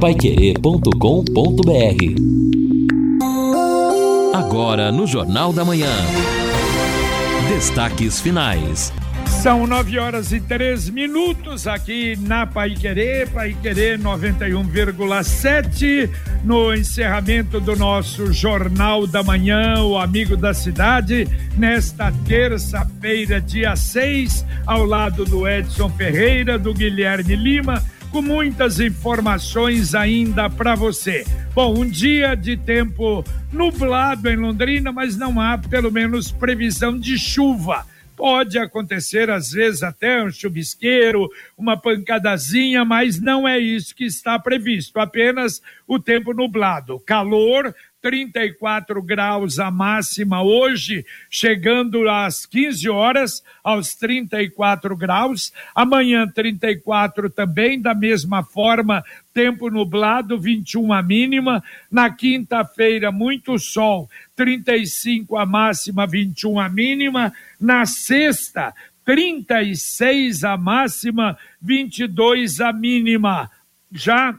paiquerê.com.br Agora no Jornal da Manhã. Destaques finais. São nove horas e três minutos aqui na Pai Querer, Pai Querer 91,7, no encerramento do nosso Jornal da Manhã, o Amigo da Cidade, nesta terça-feira, dia 6, ao lado do Edson Ferreira, do Guilherme Lima com muitas informações ainda para você. Bom, um dia de tempo nublado em Londrina, mas não há pelo menos previsão de chuva. Pode acontecer, às vezes, até um chuvisqueiro, uma pancadazinha, mas não é isso que está previsto. Apenas o tempo nublado. Calor 34 graus a máxima hoje, chegando às 15 horas aos 34 graus. Amanhã 34 também da mesma forma, tempo nublado, 21 a mínima. Na quinta-feira muito sol, 35 a máxima, 21 a mínima. Na sexta, 36 a máxima, 22 a mínima. Já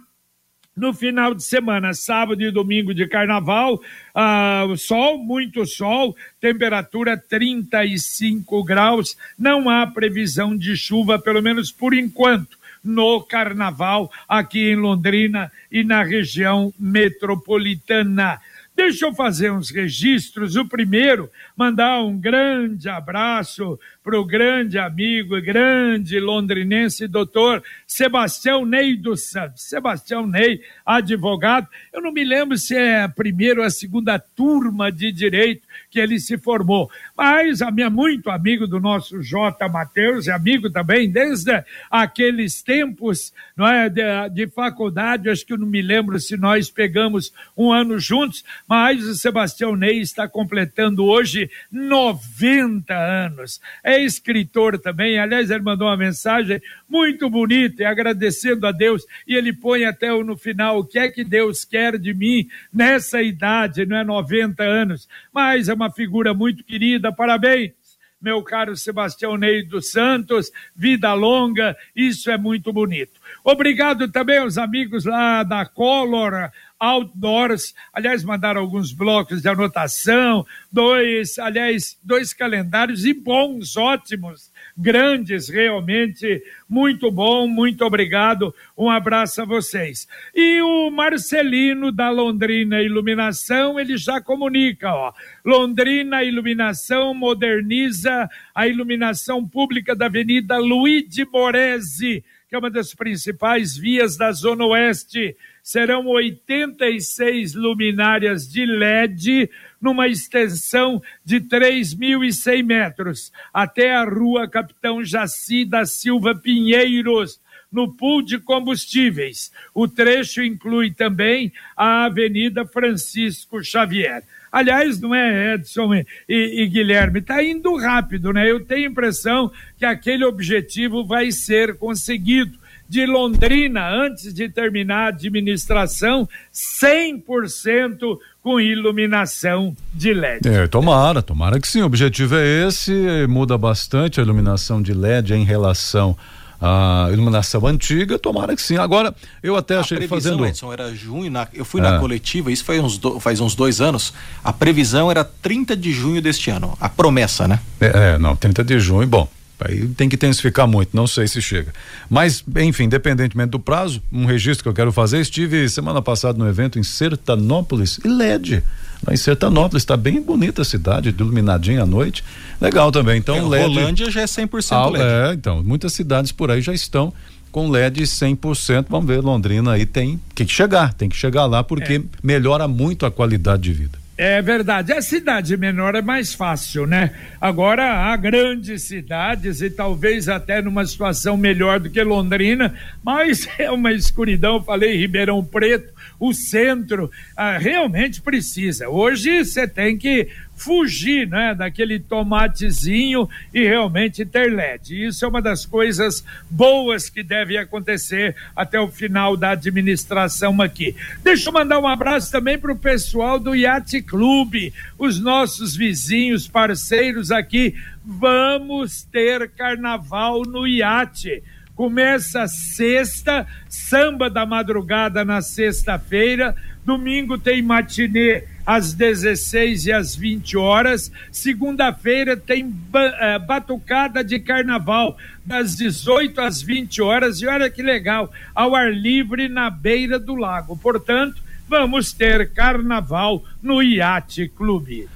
no final de semana, sábado e domingo de carnaval, ah, sol, muito sol, temperatura 35 graus, não há previsão de chuva, pelo menos por enquanto, no carnaval aqui em Londrina e na região metropolitana. Deixa eu fazer uns registros. O primeiro, mandar um grande abraço para o grande amigo e grande londrinense, doutor Sebastião Ney dos Santos. Sebastião Ney, advogado. Eu não me lembro se é a primeira ou a segunda turma de direito que ele se formou. Mas a minha muito amigo do nosso J. Matheus, é amigo também desde aqueles tempos não é, de, de faculdade, acho que eu não me lembro se nós pegamos um ano juntos, mas o Sebastião Ney está completando hoje 90 anos. É escritor também, aliás, ele mandou uma mensagem muito bonita e agradecendo a Deus, e ele põe até no final o que é que Deus quer de mim nessa idade, não é 90 anos, mas é uma figura muito querida, parabéns meu caro Sebastião Ney dos Santos, vida longa, isso é muito bonito. Obrigado também aos amigos lá da Color, outdoors. Aliás, mandaram alguns blocos de anotação, dois, aliás, dois calendários e bons, ótimos, grandes, realmente. Muito bom, muito obrigado. Um abraço a vocês. E o Marcelino da Londrina Iluminação, ele já comunica, ó. Londrina Iluminação moderniza a iluminação pública da Avenida Luigi Boresi, que é uma das principais vias da Zona Oeste serão 86 luminárias de LED numa extensão de 3.100 metros até a rua Capitão Jaci da Silva Pinheiros, no pool de combustíveis. O trecho inclui também a Avenida Francisco Xavier. Aliás, não é Edson e, e Guilherme, está indo rápido, né? Eu tenho a impressão que aquele objetivo vai ser conseguido de Londrina, antes de terminar a administração, 100% com iluminação de LED. É, tomara, tomara que sim. O objetivo é esse, muda bastante a iluminação de LED em relação à iluminação antiga, tomara que sim. Agora, eu até a achei previsão, fazendo. Edson, era junho, na, eu fui é. na coletiva, isso faz uns, do, faz uns dois anos. A previsão era 30 de junho deste ano. A promessa, né? É, é não, 30 de junho, bom. Aí tem que intensificar muito, não sei se chega. Mas, enfim, independentemente do prazo, um registro que eu quero fazer, estive semana passada no evento em Sertanópolis e LED. Lá em Sertanópolis, está bem bonita a cidade, iluminadinha à noite. Legal também. Então, é, LED. Rolândia já é 100% ah, LED. É, então, muitas cidades por aí já estão com LED 100%. Vamos ver, Londrina aí tem que chegar, tem que chegar lá porque é. melhora muito a qualidade de vida. É verdade. A cidade menor é mais fácil, né? Agora, há grandes cidades e talvez até numa situação melhor do que Londrina, mas é uma escuridão. Falei Ribeirão Preto, o centro ah, realmente precisa. Hoje você tem que fugir né, daquele tomatezinho e realmente ter LED. Isso é uma das coisas boas que deve acontecer até o final da administração aqui. Deixa eu mandar um abraço também para o pessoal do Yacht Clube, os nossos vizinhos, parceiros aqui. Vamos ter carnaval no iate Começa sexta, samba da madrugada na sexta-feira, domingo tem matinê às 16 e às 20 horas. Segunda-feira tem eh, batucada de carnaval, das 18 às 20 horas. E olha que legal, ao ar livre na beira do lago. Portanto, vamos ter carnaval no Iate Clube.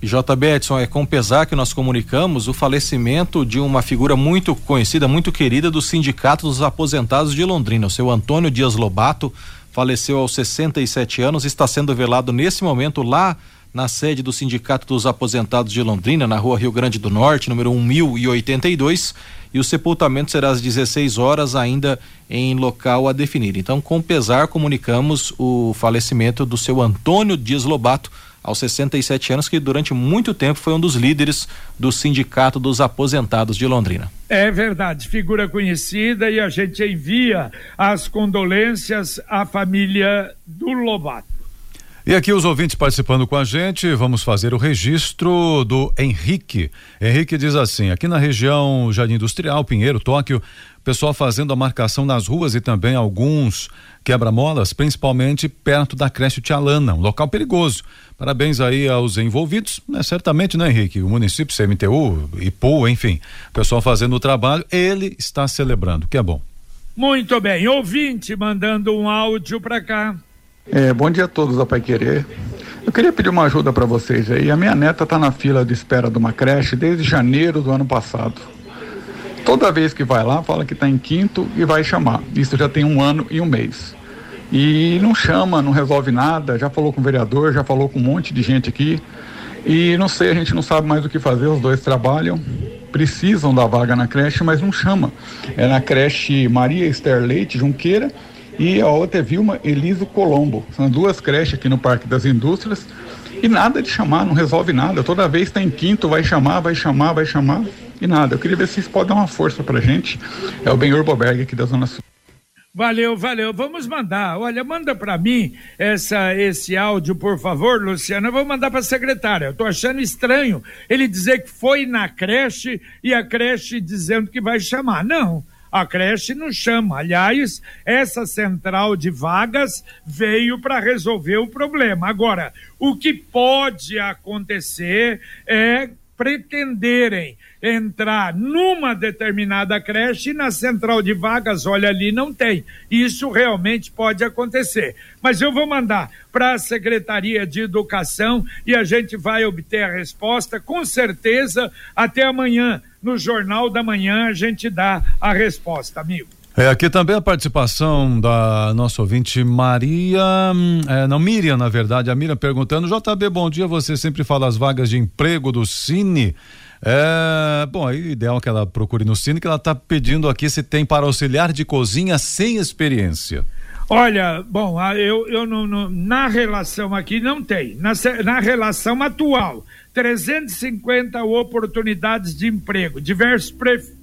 JB Edson, é com pesar que nós comunicamos o falecimento de uma figura muito conhecida, muito querida do Sindicato dos Aposentados de Londrina, o seu Antônio Dias Lobato, faleceu aos 67 anos, está sendo velado nesse momento lá na sede do Sindicato dos Aposentados de Londrina, na rua Rio Grande do Norte, número 1082, e o sepultamento será às 16 horas, ainda em local a definir. Então, com pesar, comunicamos o falecimento do seu Antônio Dias Lobato, aos 67 anos, que durante muito tempo foi um dos líderes do Sindicato dos Aposentados de Londrina. É verdade, figura conhecida e a gente envia as condolências à família do Lobato. E aqui os ouvintes participando com a gente, vamos fazer o registro do Henrique. Henrique diz assim: aqui na região Jardim Industrial, Pinheiro, Tóquio, pessoal fazendo a marcação nas ruas e também alguns quebra-molas, principalmente perto da creche Tialana, um local perigoso. Parabéns aí aos envolvidos, né? Certamente, né, Henrique? O município, CMTU, IPU, enfim, pessoal fazendo o trabalho, ele está celebrando, que é bom. Muito bem, ouvinte mandando um áudio para cá. É, bom dia a todos da Pai Querer. Eu queria pedir uma ajuda para vocês aí. A minha neta está na fila de espera de uma creche desde janeiro do ano passado. Toda vez que vai lá, fala que está em quinto e vai chamar. Isso já tem um ano e um mês e não chama, não resolve nada. Já falou com o vereador, já falou com um monte de gente aqui. E não sei, a gente não sabe mais o que fazer. Os dois trabalham, precisam da vaga na creche, mas não chama. É na creche Maria Esther Leite Junqueira e a outra é Vilma Eliso Colombo. São duas creches aqui no Parque das Indústrias. E nada de chamar, não resolve nada. Toda vez está em quinto, vai chamar, vai chamar, vai chamar. E nada. Eu queria ver se vocês podem dar uma força pra gente. É o Benhor Boberg aqui da Zona Sul. Valeu, valeu. Vamos mandar. Olha, manda para mim essa, esse áudio, por favor, Luciana. Eu vou mandar para a secretária. Eu tô achando estranho ele dizer que foi na creche e a creche dizendo que vai chamar. Não. A creche não chama. Aliás, essa central de vagas veio para resolver o problema. Agora, o que pode acontecer é pretenderem entrar numa determinada creche e na central de vagas, olha ali, não tem. Isso realmente pode acontecer. Mas eu vou mandar para a Secretaria de Educação e a gente vai obter a resposta, com certeza, até amanhã. No Jornal da Manhã a gente dá a resposta, amigo. É, aqui também a participação da nossa ouvinte Maria, hum, é, não, Miriam, na verdade, a Miriam perguntando, JB, bom dia, você sempre fala as vagas de emprego do Cine, é, bom, aí o ideal é que ela procure no Cine, que ela está pedindo aqui se tem para auxiliar de cozinha sem experiência. Olha, bom, eu, eu não, não, na relação aqui não tem. Na, na relação atual, 350 oportunidades de emprego, diversos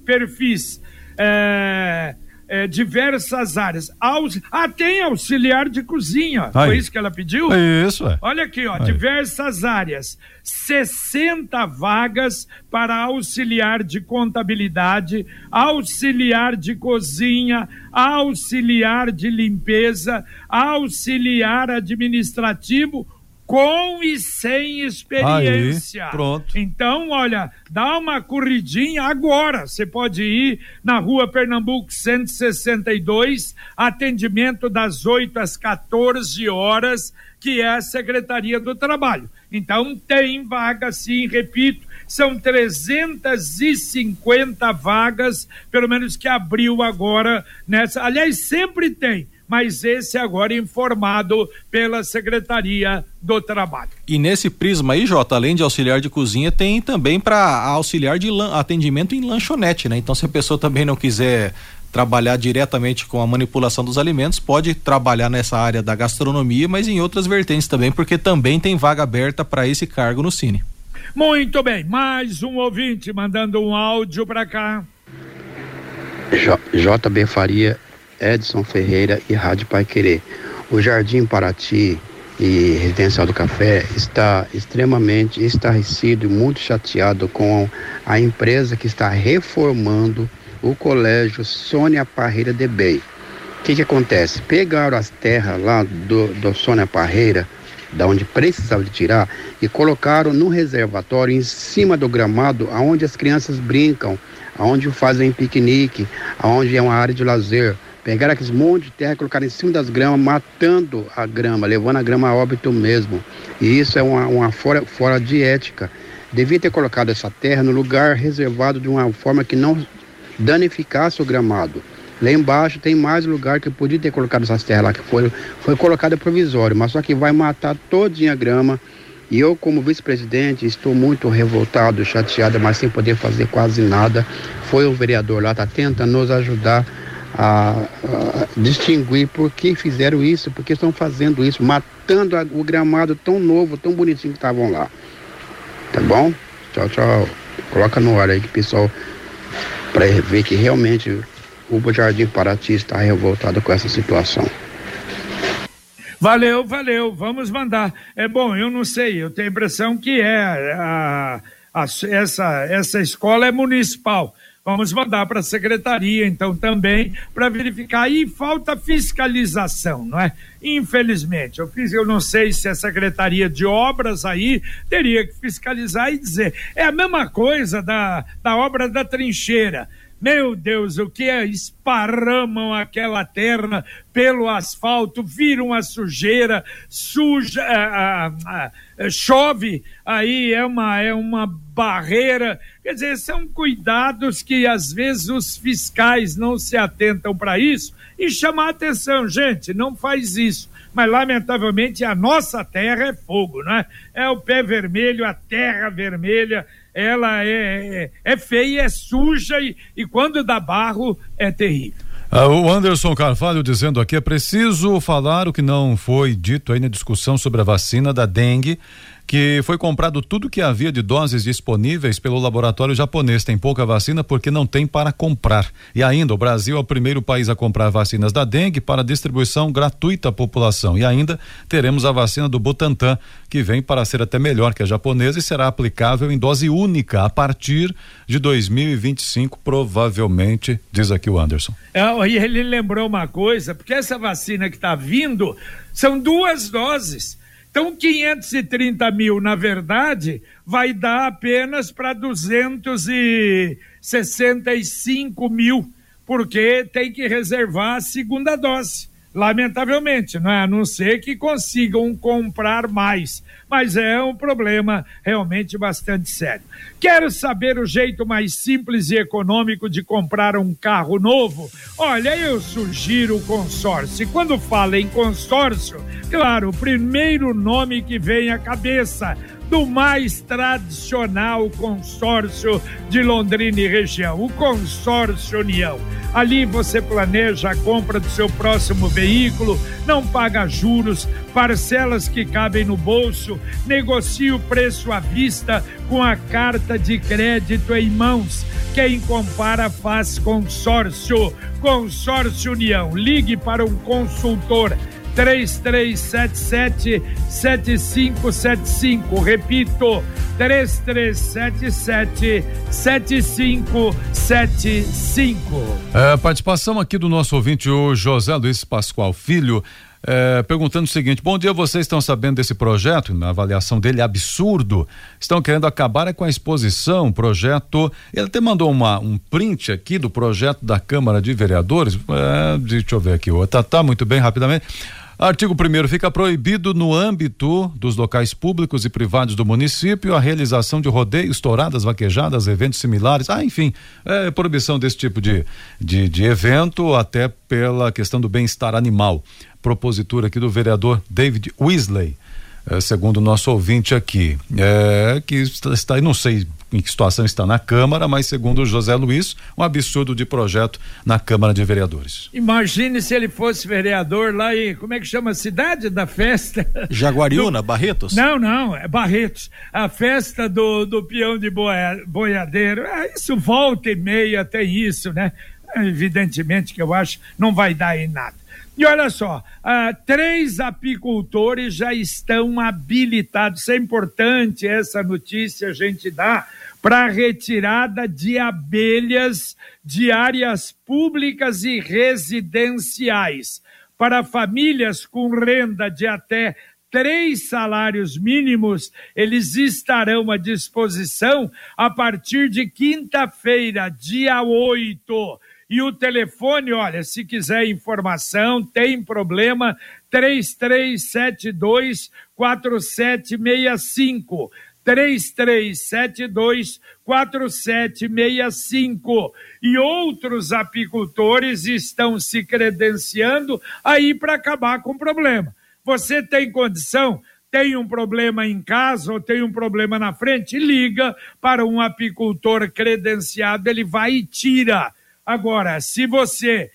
perfis. É, é, diversas áreas. Aus... Ah, tem auxiliar de cozinha. Aí. Foi isso que ela pediu? É isso, é. Olha aqui, ó, Aí. diversas áreas. 60 vagas para auxiliar de contabilidade, auxiliar de cozinha, auxiliar de limpeza, auxiliar administrativo com e sem experiência. Aí, pronto. Então, olha, dá uma corridinha agora. Você pode ir na rua Pernambuco 162, atendimento das 8 às 14 horas, que é a Secretaria do Trabalho. Então, tem vaga sim, repito, são 350 vagas, pelo menos que abriu agora nessa. Aliás, sempre tem mas esse agora informado pela Secretaria do Trabalho. E nesse prisma aí, Jota, além de auxiliar de cozinha, tem também para auxiliar de atendimento em lanchonete, né? Então, se a pessoa também não quiser trabalhar diretamente com a manipulação dos alimentos, pode trabalhar nessa área da gastronomia, mas em outras vertentes também, porque também tem vaga aberta para esse cargo no Cine. Muito bem, mais um ouvinte mandando um áudio para cá. JB Faria Edson Ferreira e Rádio Pai Querer. O Jardim Paraty e Residencial do Café está extremamente estarrecido e muito chateado com a empresa que está reformando o colégio Sônia Parreira de Bey. O que, que acontece? Pegaram as terras lá do, do Sônia Parreira, da onde precisava de tirar, e colocaram no reservatório em cima do gramado, aonde as crianças brincam, aonde fazem piquenique, aonde é uma área de lazer. Pegaram aqueles monte de terra colocaram em cima das gramas, matando a grama, levando a grama a óbito mesmo. E isso é uma, uma fora, fora de ética. Devia ter colocado essa terra no lugar reservado de uma forma que não danificasse o gramado. Lá embaixo tem mais lugar que podia ter colocado essas terras lá, que foi, foi colocada provisório, mas só que vai matar todinha a grama. E eu, como vice-presidente, estou muito revoltado, chateado, mas sem poder fazer quase nada. Foi o vereador lá, está tentando nos ajudar a, a, distinguir por que fizeram isso, porque estão fazendo isso, matando a, o gramado tão novo, tão bonitinho que estavam lá. Tá bom? Tchau, tchau. Coloca no ar aí que o pessoal, para ver que realmente o Jardim Paraty está revoltado com essa situação. Valeu, valeu, vamos mandar. É bom, eu não sei, eu tenho a impressão que é a, a, essa, essa escola é municipal. Vamos mandar para a secretaria, então, também, para verificar. E falta fiscalização, não é? Infelizmente, eu fiz, eu não sei se a Secretaria de Obras aí teria que fiscalizar e dizer. É a mesma coisa da, da obra da trincheira. Meu Deus, o que é? Esparramam aquela terra pelo asfalto, viram a sujeira, suja, ah, ah, ah, chove, aí é uma, é uma barreira. Quer dizer, são cuidados que às vezes os fiscais não se atentam para isso e chamar atenção, gente, não faz isso. Mas lamentavelmente a nossa terra é fogo, não é? É o pé vermelho, a terra vermelha ela é, é, é feia, é suja e, e quando dá barro é terrível. Ah, o Anderson Carvalho dizendo aqui é preciso falar o que não foi dito aí na discussão sobre a vacina da dengue que foi comprado tudo que havia de doses disponíveis pelo laboratório japonês. Tem pouca vacina porque não tem para comprar. E ainda, o Brasil é o primeiro país a comprar vacinas da dengue para distribuição gratuita à população. E ainda teremos a vacina do Butantan, que vem para ser até melhor que a japonesa e será aplicável em dose única a partir de 2025, provavelmente, diz aqui o Anderson. É, e ele lembrou uma coisa, porque essa vacina que está vindo são duas doses. Então, 530 mil, na verdade, vai dar apenas para 265 mil, porque tem que reservar a segunda dose. Lamentavelmente, não é? A não ser que consigam comprar mais. Mas é um problema realmente bastante sério. Quero saber o jeito mais simples e econômico de comprar um carro novo? Olha, eu sugiro o consórcio. E quando fala em consórcio, claro, o primeiro nome que vem à cabeça do mais tradicional consórcio de Londrina e região, o Consórcio União. Ali você planeja a compra do seu próximo veículo, não paga juros, parcelas que cabem no bolso, negocia o preço à vista com a carta de crédito em mãos. Quem compara faz consórcio. Consórcio União. Ligue para um consultor 3377 7575. Repito, 3377 7575. É, participação aqui do nosso ouvinte, o José Luiz Pascoal Filho. É, perguntando o seguinte: bom dia, vocês estão sabendo desse projeto? Na avaliação dele, absurdo. Estão querendo acabar com a exposição, projeto. Ele até mandou uma, um print aqui do projeto da Câmara de Vereadores. É, deixa eu ver aqui, tá, tá muito bem, rapidamente. Artigo 1 fica proibido no âmbito dos locais públicos e privados do município a realização de rodeios, touradas, vaquejadas, eventos similares. Ah, enfim, é, proibição desse tipo de, de, de evento, até pela questão do bem-estar animal. Propositura aqui do vereador David Weasley. É, segundo o nosso ouvinte aqui, é, que está, não sei em que situação está na Câmara, mas segundo o José Luiz, um absurdo de projeto na Câmara de Vereadores. Imagine se ele fosse vereador lá em, como é que chama a cidade da festa? Jaguariúna, do... Barretos? Não, não, é Barretos. A festa do, do peão de boia, boiadeiro, é, isso volta e meia tem isso, né? Evidentemente que eu acho não vai dar em nada. E olha só, uh, três apicultores já estão habilitados. Isso é importante essa notícia a gente dá, para retirada de abelhas de áreas públicas e residenciais. Para famílias com renda de até três salários mínimos, eles estarão à disposição a partir de quinta-feira, dia 8. E o telefone, olha, se quiser informação, tem problema, 3372 4765. 3372 4765. E outros apicultores estão se credenciando aí para acabar com o problema. Você tem condição? Tem um problema em casa ou tem um problema na frente? Liga para um apicultor credenciado, ele vai e tira. Agora, se você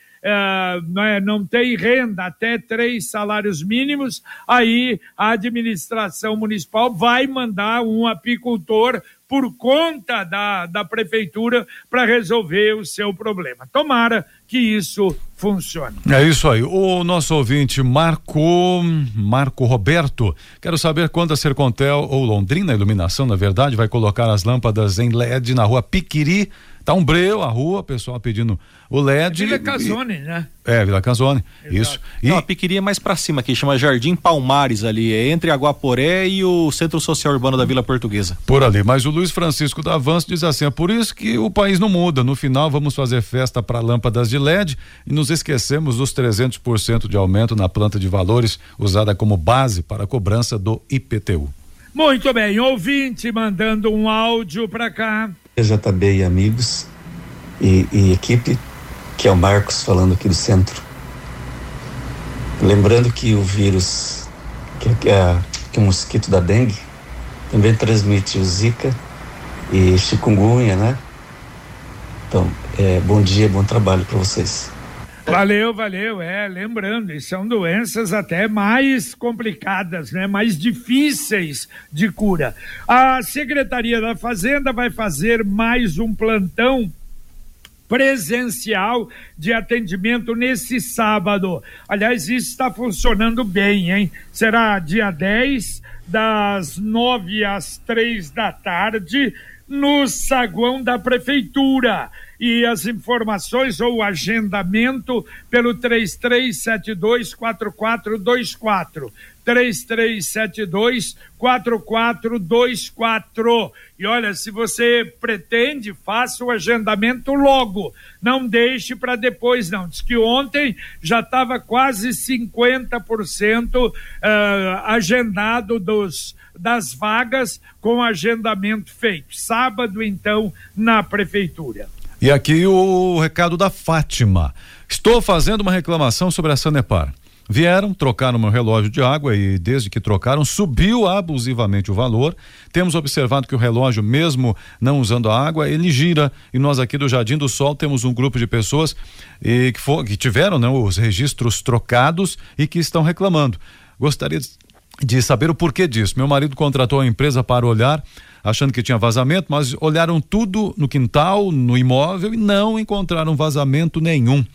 não, é, não tem renda até três salários mínimos, aí a administração municipal vai mandar um apicultor por conta da, da prefeitura para resolver o seu problema. Tomara que isso funcione. É isso aí. O nosso ouvinte Marco Marco Roberto, quero saber quando a Sercontel ou Londrina Iluminação, na verdade, vai colocar as lâmpadas em LED na rua Piquiri Tá um breu a rua, o pessoal pedindo o LED. É Vila Casone, né? É, Vila Casone, isso. E... Não, a Piqueria é mais para cima aqui, chama Jardim Palmares ali, é entre Aguaporé e o Centro Social Urbano da Vila Portuguesa. Por ali, mas o Luiz Francisco da Avanço diz assim, é por isso que o país não muda, no final vamos fazer festa para lâmpadas de LED e nos esquecemos dos 300% de aumento na planta de valores usada como base para a cobrança do IPTU. Muito bem, ouvinte mandando um áudio para cá. JB e amigos e, e equipe, que é o Marcos falando aqui do centro. Lembrando que o vírus, que, é, que é o mosquito da dengue, também transmite o Zika e chikungunya, né? Então, é, bom dia, bom trabalho para vocês. Valeu, valeu. É, lembrando, são doenças até mais complicadas, né? Mais difíceis de cura. A Secretaria da Fazenda vai fazer mais um plantão presencial de atendimento nesse sábado. Aliás, isso está funcionando bem, hein? Será dia 10, das nove às três da tarde, no saguão da Prefeitura e as informações ou agendamento pelo 3372 4424. 3372 4424. E olha, se você pretende, faça o agendamento logo. Não deixe para depois, não. Diz que ontem já estava quase 50% uh, agendado dos das vagas com agendamento feito. Sábado, então, na prefeitura. E aqui o recado da Fátima. Estou fazendo uma reclamação sobre a Sanepar. Vieram, trocaram meu relógio de água e desde que trocaram subiu abusivamente o valor. Temos observado que o relógio, mesmo não usando a água, ele gira. E nós aqui do Jardim do Sol temos um grupo de pessoas e que, for, que tiveram né, os registros trocados e que estão reclamando. Gostaria de saber o porquê disso. Meu marido contratou a empresa para olhar achando que tinha vazamento, mas olharam tudo no quintal, no imóvel e não encontraram vazamento nenhum.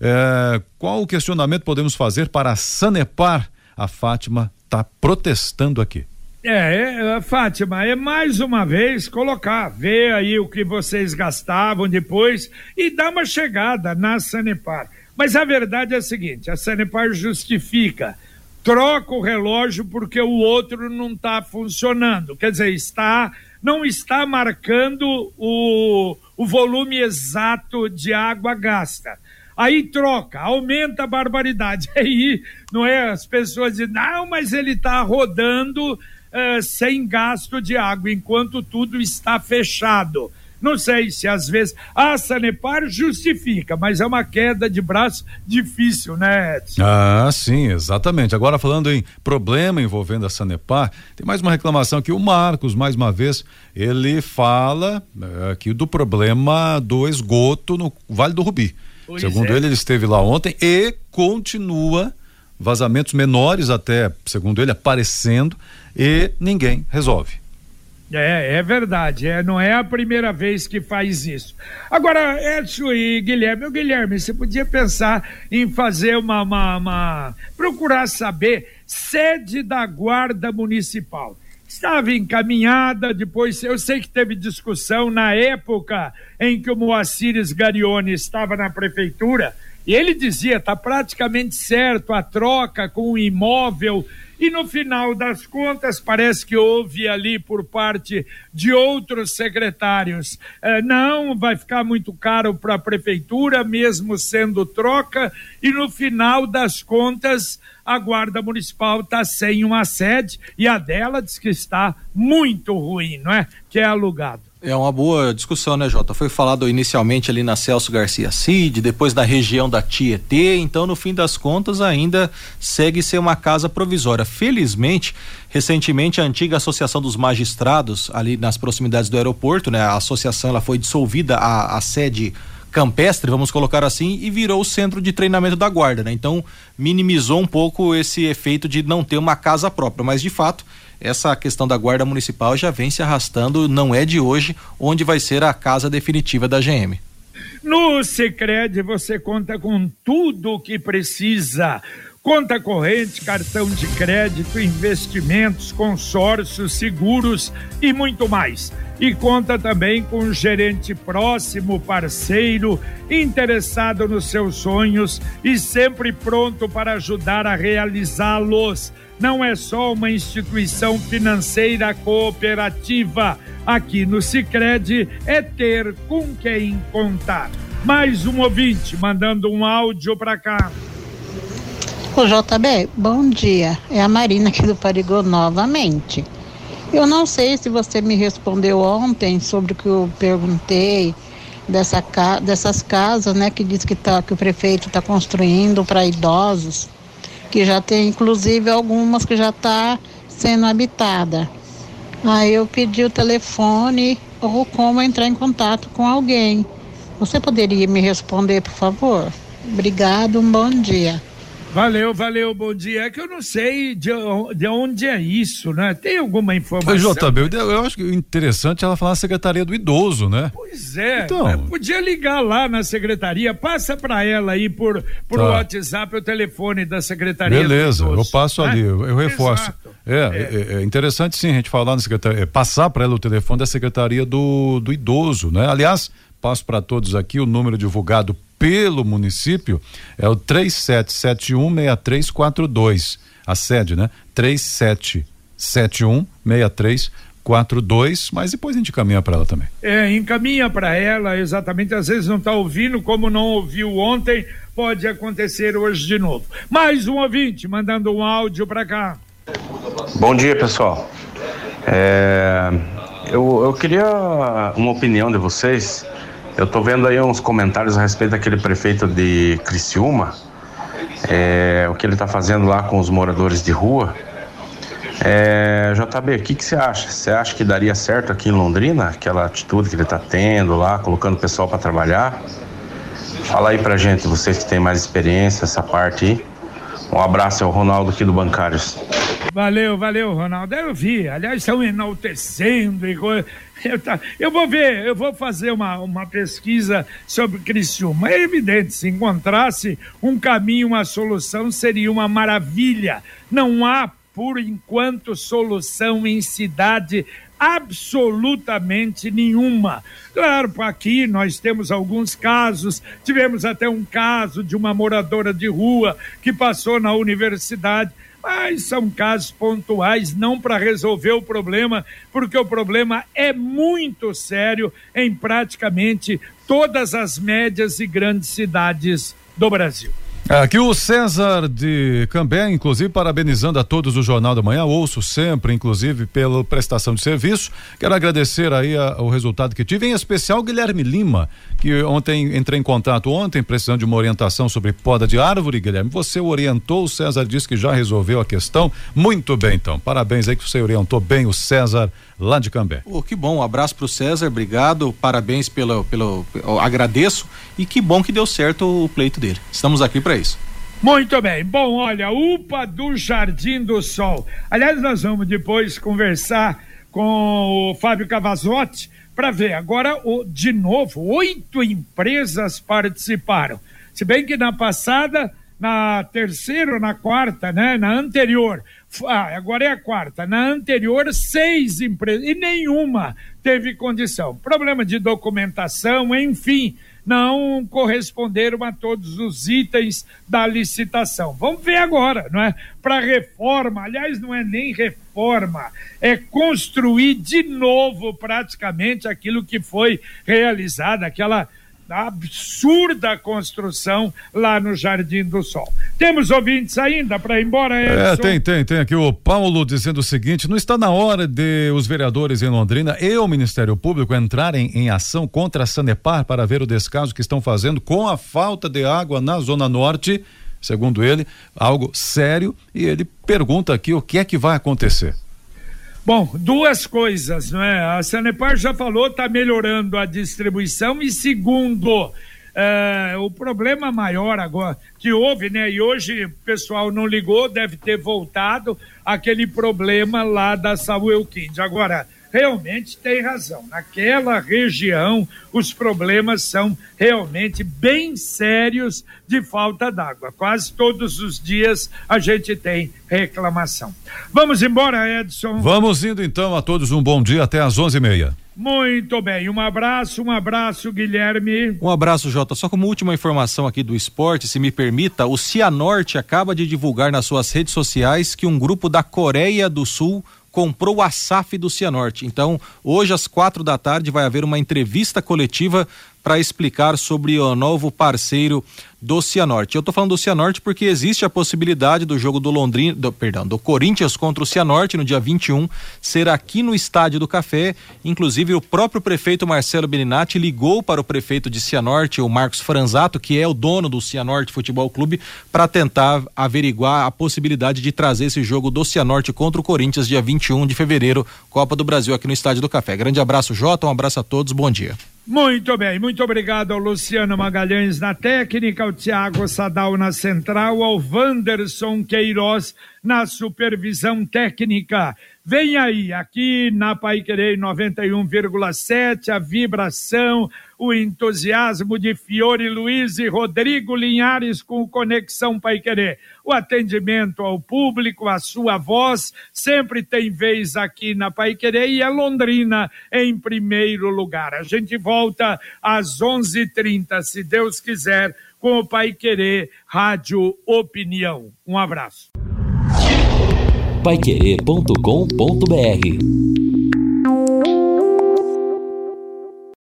É, qual o questionamento podemos fazer para sanepar? A Fátima está protestando aqui. É, é, Fátima, é mais uma vez colocar, ver aí o que vocês gastavam depois e dar uma chegada na Sanepar. Mas a verdade é a seguinte: a Sanepar justifica troca o relógio porque o outro não está funcionando. Quer dizer, está não está marcando o, o volume exato de água gasta. Aí troca, aumenta a barbaridade. Aí, não é? As pessoas dizem, não, mas ele está rodando uh, sem gasto de água, enquanto tudo está fechado. Não sei se às vezes a Sanepar justifica, mas é uma queda de braço difícil, né, Edson? Ah, sim, exatamente. Agora falando em problema envolvendo a Sanepar, tem mais uma reclamação aqui. O Marcos, mais uma vez, ele fala é, aqui do problema do esgoto no Vale do Rubi. Pois segundo é. ele, ele esteve lá ontem e continua vazamentos menores até, segundo ele, aparecendo e ninguém resolve. É, é verdade. É, não é a primeira vez que faz isso. Agora, Edson e Guilherme, o Guilherme, você podia pensar em fazer uma, uma, uma. procurar saber sede da Guarda Municipal. estava encaminhada, depois eu sei que teve discussão na época em que o Moacir Garione estava na prefeitura, e ele dizia, está praticamente certo a troca com o imóvel e no final das contas, parece que houve ali por parte de outros secretários. Eh, não, vai ficar muito caro para a prefeitura, mesmo sendo troca, e no final das contas, a Guarda Municipal está sem uma sede e a dela diz que está muito ruim, não é? Que é alugado. É uma boa discussão, né, Jota? Foi falado inicialmente ali na Celso Garcia Cid, depois na região da Tietê, então no fim das contas ainda segue ser uma casa provisória. Felizmente, recentemente a antiga Associação dos Magistrados, ali nas proximidades do aeroporto, né? A associação ela foi dissolvida, a, a sede campestre, vamos colocar assim, e virou o centro de treinamento da guarda, né? Então minimizou um pouco esse efeito de não ter uma casa própria, mas de fato essa questão da guarda municipal já vem se arrastando, não é de hoje, onde vai ser a casa definitiva da GM. No Sicredi você conta com tudo o que precisa. Conta corrente, cartão de crédito, investimentos, consórcios, seguros e muito mais. E conta também com um gerente próximo, parceiro, interessado nos seus sonhos e sempre pronto para ajudar a realizá-los não é só uma instituição financeira cooperativa. Aqui no Sicredi é ter com quem contar. Mais um ouvinte mandando um áudio para cá. O JB, bom dia. É a Marina aqui do Parigô novamente. Eu não sei se você me respondeu ontem sobre o que eu perguntei dessa, dessas casas, né, que diz que, tá, que o prefeito está construindo para idosos que já tem inclusive algumas que já está sendo habitada. Aí eu pedi o telefone ou como entrar em contato com alguém. Você poderia me responder, por favor? Obrigado, um bom dia. Valeu, valeu, bom dia. É que eu não sei de, de onde é isso, né? Tem alguma informação? JB, eu, eu acho interessante é ela falar na Secretaria do Idoso, né? Pois é. Então, podia ligar lá na secretaria, passa para ela aí por, por tá. WhatsApp o telefone da Secretaria Beleza, eu passo ali, eu, eu reforço. É, é. É, é, interessante sim a gente falar na Secretaria, é, passar para ela o telefone da Secretaria do, do Idoso, né? Aliás, passo para todos aqui o número divulgado pelo município é o 37716342. A sede, né? 37716342, mas depois a gente encaminha para ela também. É, encaminha para ela, exatamente. Às vezes não está ouvindo, como não ouviu ontem, pode acontecer hoje de novo. Mais um ouvinte mandando um áudio para cá. Bom dia, pessoal. É, eu, eu queria uma opinião de vocês eu estou vendo aí uns comentários a respeito daquele prefeito de Criciúma, é, o que ele está fazendo lá com os moradores de rua. É, JB, o que, que você acha? Você acha que daria certo aqui em Londrina, aquela atitude que ele está tendo lá, colocando o pessoal para trabalhar? Fala aí pra gente, vocês que têm mais experiência, essa parte aí. Um abraço, é o Ronaldo aqui do Bancários. Valeu, valeu, Ronaldo. Eu vi, aliás, estão enaltecendo e coisa. Eu, tá, eu vou ver, eu vou fazer uma, uma pesquisa sobre Criciúma. É evidente, se encontrasse um caminho, uma solução, seria uma maravilha. Não há, por enquanto, solução em cidade absolutamente nenhuma. Claro, aqui nós temos alguns casos, tivemos até um caso de uma moradora de rua que passou na universidade mas são casos pontuais, não para resolver o problema, porque o problema é muito sério em praticamente todas as médias e grandes cidades do Brasil. Aqui o César de Cambé, inclusive parabenizando a todos o Jornal da Manhã, ouço sempre, inclusive pela prestação de serviço. Quero agradecer aí a, o resultado que tive, em especial Guilherme Lima, que ontem entrei em contato ontem, precisando de uma orientação sobre poda de árvore, Guilherme. Você orientou, o César disse que já resolveu a questão. Muito bem, então. Parabéns aí que você orientou bem o César lá de Cambé. Oh, que bom, um abraço para o César, obrigado, parabéns pelo, pelo, pelo, agradeço e que bom que deu certo o pleito dele. Estamos aqui para isso. Muito bem. Bom, olha, UPA do Jardim do Sol. Aliás, nós vamos depois conversar com o Fábio Cavazotti para ver. Agora, o, de novo, oito empresas participaram. Se bem que na passada na terceira ou na quarta, né? Na anterior. Ah, agora é a quarta. Na anterior, seis empresas e nenhuma teve condição. Problema de documentação, enfim, não corresponderam a todos os itens da licitação. Vamos ver agora, não é? Para reforma, aliás, não é nem reforma, é construir de novo praticamente aquilo que foi realizado, aquela absurda construção lá no Jardim do Sol. Temos ouvintes ainda para ir embora, é, Edson? É, tem, tem, tem aqui o Paulo dizendo o seguinte: não está na hora de os vereadores em Londrina e o Ministério Público entrarem em ação contra a Sanepar para ver o descaso que estão fazendo com a falta de água na Zona Norte, segundo ele, algo sério, e ele pergunta aqui o que é que vai acontecer. Bom, duas coisas, não é? A Sanepar já falou, está melhorando a distribuição e segundo, uh, o problema maior agora que houve, né? E hoje o pessoal não ligou, deve ter voltado aquele problema lá da Saúl Kind. Agora, realmente tem razão. Naquela região, os problemas são realmente bem sérios de falta d'água. Quase todos os dias a gente tem reclamação. Vamos embora, Edson? Vamos indo então a todos um bom dia até às onze e meia. Muito bem, um abraço, um abraço, Guilherme. Um abraço, Jota. Só como última informação aqui do esporte, se me permita, o Cianorte acaba de divulgar nas suas redes sociais que um grupo da Coreia do Sul comprou a SAF do Cianorte. Então, hoje às quatro da tarde vai haver uma entrevista coletiva para explicar sobre o novo parceiro do Cianorte. Eu estou falando do Cianorte porque existe a possibilidade do jogo do Londrina, do, perdão, do Corinthians contra o Cianorte no dia 21 ser aqui no Estádio do Café. Inclusive o próprio prefeito Marcelo Beninati ligou para o prefeito de Cianorte, o Marcos Franzato, que é o dono do Cianorte Futebol Clube, para tentar averiguar a possibilidade de trazer esse jogo do Cianorte contra o Corinthians dia 21 de fevereiro, Copa do Brasil aqui no Estádio do Café. Grande abraço, Jota, um abraço a todos, bom dia. Muito bem, muito obrigado ao Luciano Magalhães na técnica, ao Tiago Sadal na central, ao Wanderson Queiroz na supervisão técnica. Vem aí, aqui na Paiquerei 91,7, a vibração, o entusiasmo de Fiore Luiz e Rodrigo Linhares com Conexão Paiquerê. O atendimento ao público, a sua voz, sempre tem vez aqui na Paiquerê e a Londrina em primeiro lugar. A gente volta às 11:30, se Deus quiser, com o Paiquerê Rádio Opinião. Um abraço paiquerê.com.br